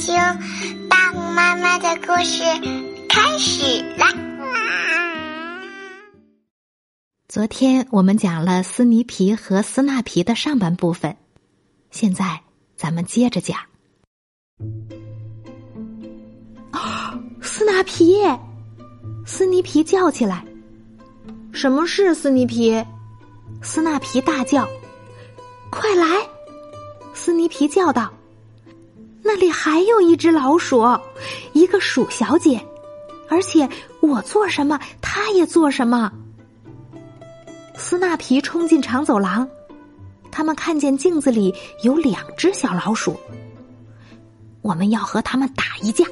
听大红妈妈的故事开始啦！昨天我们讲了斯尼皮和斯纳皮的上半部分，现在咱们接着讲。斯纳皮，斯尼皮叫起来：“什么事？”斯尼皮，斯纳皮大叫：“快来！”斯尼皮叫道。那里还有一只老鼠，一个鼠小姐，而且我做什么，她也做什么。斯纳皮冲进长走廊，他们看见镜子里有两只小老鼠。我们要和他们打一架。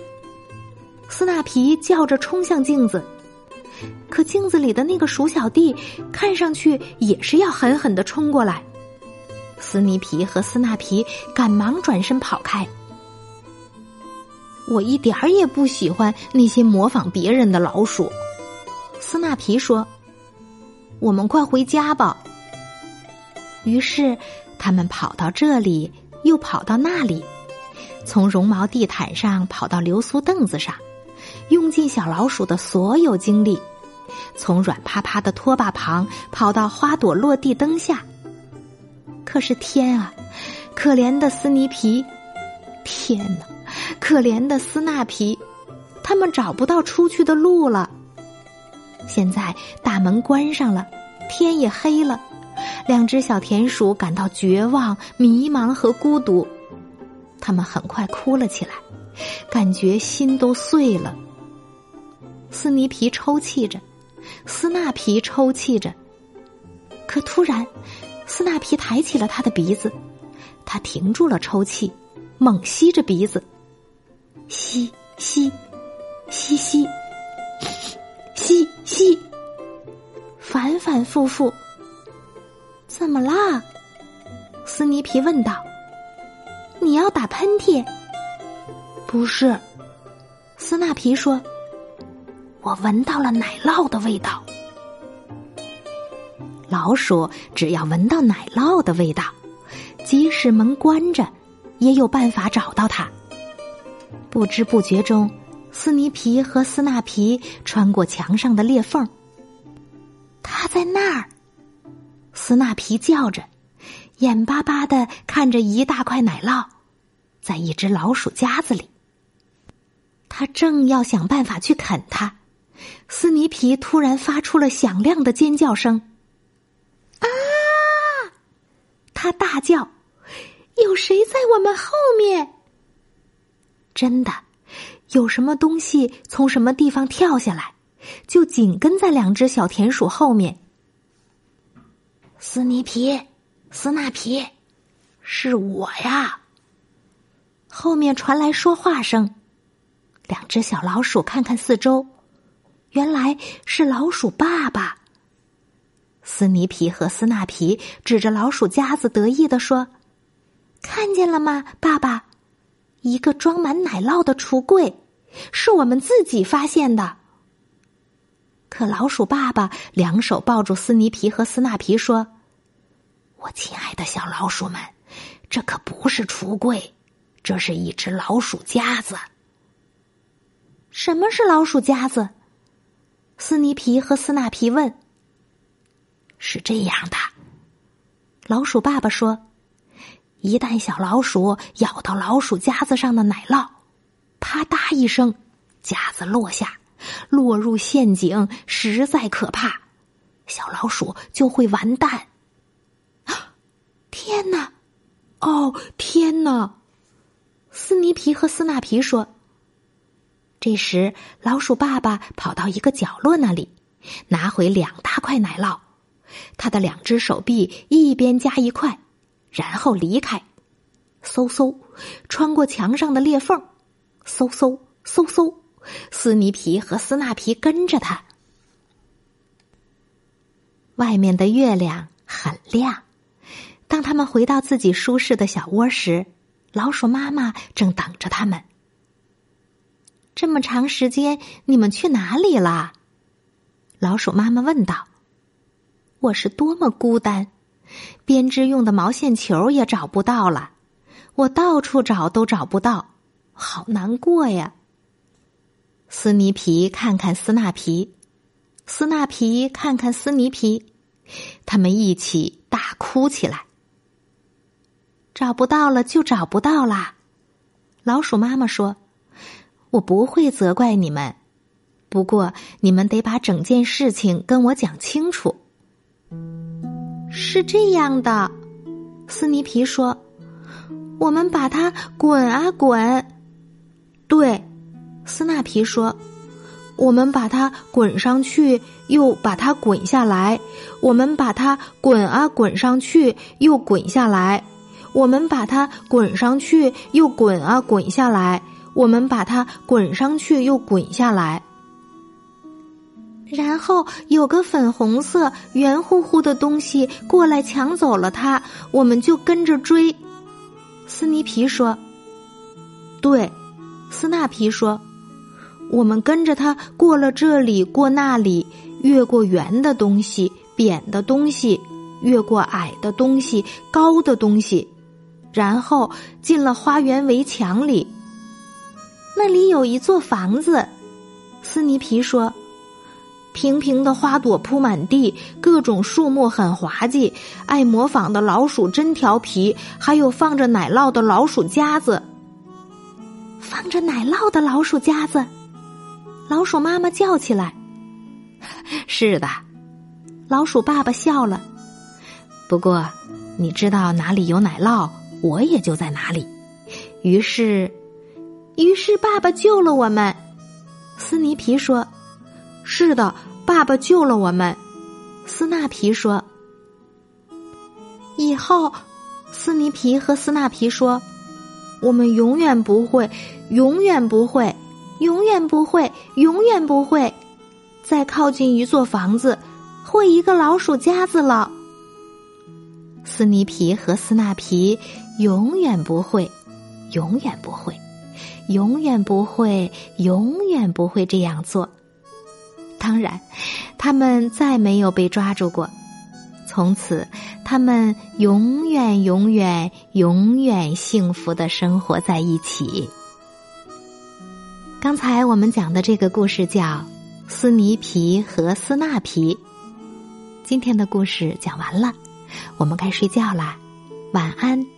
斯纳皮叫着冲向镜子，可镜子里的那个鼠小弟看上去也是要狠狠的冲过来。斯尼皮和斯纳皮赶忙转身跑开。我一点儿也不喜欢那些模仿别人的老鼠，斯纳皮说：“我们快回家吧。”于是他们跑到这里，又跑到那里，从绒毛地毯上跑到流苏凳子上，用尽小老鼠的所有精力，从软趴趴的拖把旁跑到花朵落地灯下。可是天啊，可怜的斯尼皮！天哪！可怜的斯纳皮，他们找不到出去的路了。现在大门关上了，天也黑了，两只小田鼠感到绝望、迷茫和孤独。他们很快哭了起来，感觉心都碎了。斯尼皮抽泣着，斯纳皮抽泣着。可突然，斯纳皮抬起了他的鼻子，他停住了抽泣，猛吸着鼻子。吸吸吸吸吸吸，反反复复。怎么啦？斯尼皮问道。你要打喷嚏？不是，斯纳皮说。我闻到了奶酪的味道。老鼠只要闻到奶酪的味道，即使门关着，也有办法找到它。不知不觉中，斯尼皮和斯纳皮穿过墙上的裂缝。他在那儿，斯纳皮叫着，眼巴巴的看着一大块奶酪，在一只老鼠夹子里。他正要想办法去啃它，斯尼皮突然发出了响亮的尖叫声。啊！他大叫：“有谁在我们后面？”真的，有什么东西从什么地方跳下来，就紧跟在两只小田鼠后面。斯尼皮，斯纳皮，是我呀！后面传来说话声。两只小老鼠看看四周，原来是老鼠爸爸。斯尼皮和斯纳皮指着老鼠夹子得意的说：“看见了吗，爸爸？”一个装满奶酪的橱柜，是我们自己发现的。可老鼠爸爸两手抱住斯尼皮和斯纳皮，说：“我亲爱的小老鼠们，这可不是橱柜，这是一只老鼠夹子。”什么是老鼠夹子？斯尼皮和斯纳皮问。是这样的，老鼠爸爸说。一旦小老鼠咬到老鼠夹子上的奶酪，啪嗒一声，夹子落下，落入陷阱，实在可怕。小老鼠就会完蛋。啊天哪！哦，天哪！斯尼皮和斯纳皮说。这时，老鼠爸爸跑到一个角落那里，拿回两大块奶酪，他的两只手臂一边夹一块。然后离开，嗖嗖，穿过墙上的裂缝，嗖嗖嗖嗖，斯尼皮和斯纳皮跟着他。外面的月亮很亮。当他们回到自己舒适的小窝时，老鼠妈妈正等着他们。这么长时间，你们去哪里了？老鼠妈妈问道。我是多么孤单。编织用的毛线球也找不到了，我到处找都找不到。好难过呀。斯尼皮看看斯纳皮，斯纳皮看看斯尼皮，他们一起大哭起来。找不到了就找不到啦，老鼠妈妈说：“我不会责怪你们，不过你们得把整件事情跟我讲清楚。”是这样的，斯尼皮说：“我们把它滚啊滚。”对。斯纳皮说：“我们把它滚上去，又把它滚下来。我们把它滚啊滚上去，又滚下来。我们把它滚上去，又滚啊滚下来。我们把它滚上去，又滚下来。然后有个粉红色圆乎乎的东西过来抢走了它，我们就跟着追。”斯尼皮说：“对。”斯纳皮说。我们跟着他过了这里，过那里，越过圆的东西、扁的东西，越过矮的东西、高的东西，然后进了花园围墙里。那里有一座房子，斯尼皮说：“平平的花朵铺满地，各种树木很滑稽，爱模仿的老鼠真调皮，还有放着奶酪的老鼠夹子，放着奶酪的老鼠夹子。”老鼠妈妈叫起来：“ 是的。”老鼠爸爸笑了。不过，你知道哪里有奶酪，我也就在哪里。于是，于是爸爸救了我们。斯尼皮说：“是的，爸爸救了我们。”斯纳皮说：“以后，斯尼皮和斯纳皮说，我们永远不会，永远不会。”永远不会，永远不会再靠近一座房子或一个老鼠夹子了。斯尼皮和斯纳皮永远不会，永远不会，永远不会，永远不会这样做。当然，他们再没有被抓住过。从此，他们永远、永远、永远幸福的生活在一起。刚才我们讲的这个故事叫《斯尼皮和斯纳皮》。今天的故事讲完了，我们该睡觉啦，晚安。